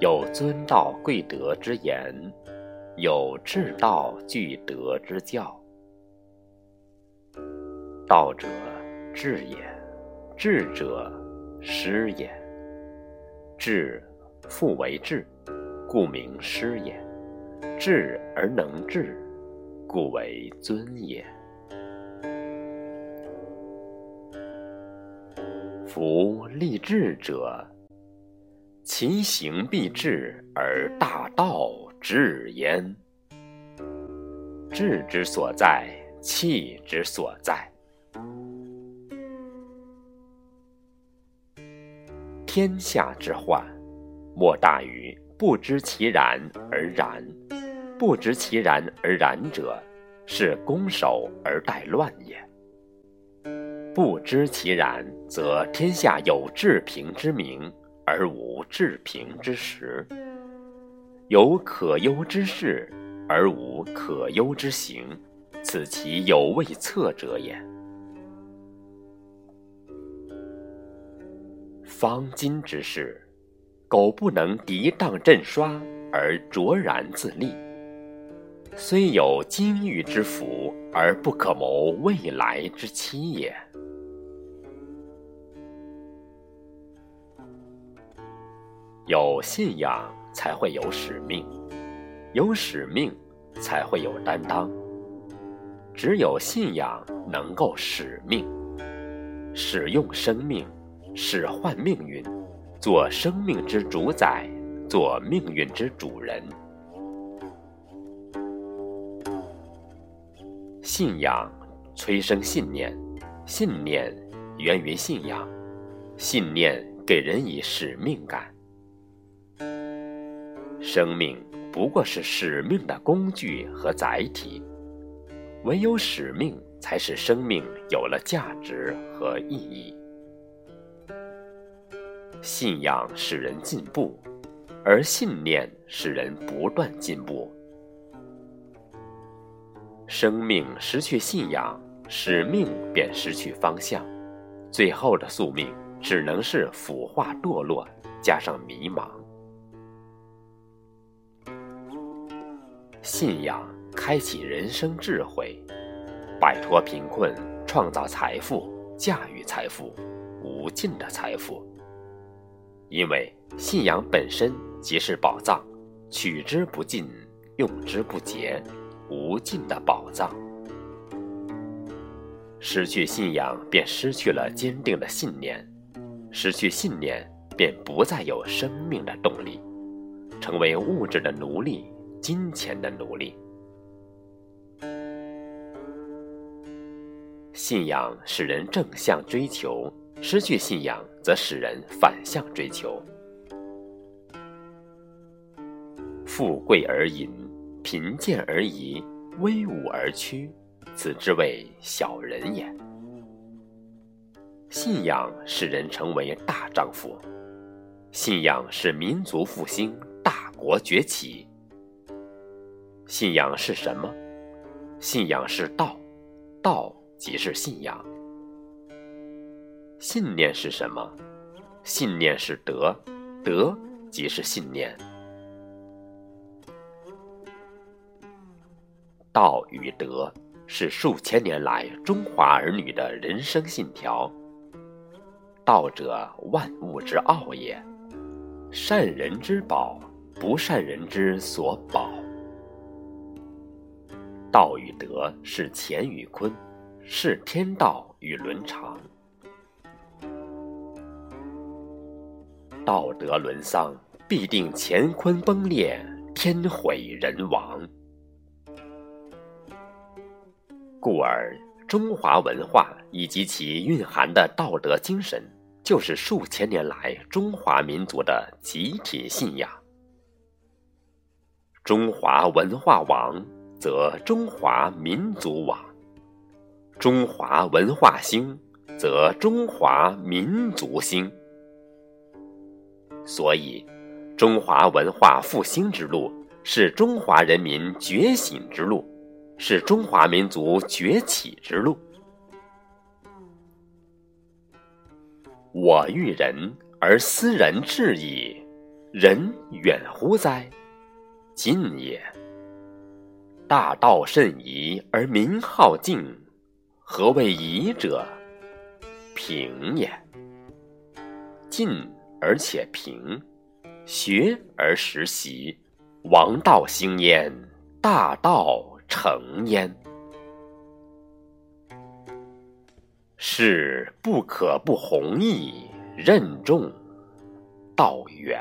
有尊道贵德之言，有至道具德之教。道者，智也；智者，师也。智，复为智，故名师也。智而能治，故为尊也。夫立志者，其行必至而大道至焉。志之所在，气之所在。天下之患，莫大于不知其然而然。不知其然而然者，是攻守而待乱也。不知其然，则天下有治平之名，而无治平之时；有可忧之事，而无可忧之行，此其有未测者也。方今之事，苟不能涤荡震刷而卓然自立，虽有金玉之福，而不可谋未来之期也。有信仰才会有使命，有使命才会有担当。只有信仰能够使命，使用生命，使唤命运，做生命之主宰，做命运之主人。信仰催生信念，信念源于信仰，信念给人以使命感。生命不过是使命的工具和载体，唯有使命才使生命有了价值和意义。信仰使人进步，而信念使人不断进步。生命失去信仰，使命便失去方向，最后的宿命只能是腐化堕落，加上迷茫。信仰开启人生智慧，摆脱贫困，创造财富，驾驭财富，无尽的财富。因为信仰本身即是宝藏，取之不尽，用之不竭，无尽的宝藏。失去信仰，便失去了坚定的信念；失去信念，便不再有生命的动力，成为物质的奴隶。金钱的奴隶，信仰使人正向追求；失去信仰，则使人反向追求。富贵而淫，贫贱而移，威武而屈，此之谓小人也。信仰使人成为大丈夫，信仰使民族复兴，大国崛起。信仰是什么？信仰是道，道即是信仰。信念是什么？信念是德，德即是信念。道与德是数千年来中华儿女的人生信条。道者，万物之奥也；善人之宝，不善人之所宝。道与德是乾与坤，是天道与伦常。道德沦丧，必定乾坤崩裂，天毁人亡。故而，中华文化以及其蕴含的道德精神，就是数千年来中华民族的集体信仰。中华文化王。则中华民族亡，中华文化兴，则中华民族兴。所以，中华文化复兴之路是中华人民觉醒之路，是中华民族崛起之路。我欲人而思人至矣，人远乎哉？近也。大道甚夷而民好径，何谓夷者？平也。近而且平，学而时习，王道兴焉，大道成焉。是不可不弘毅，任重道远。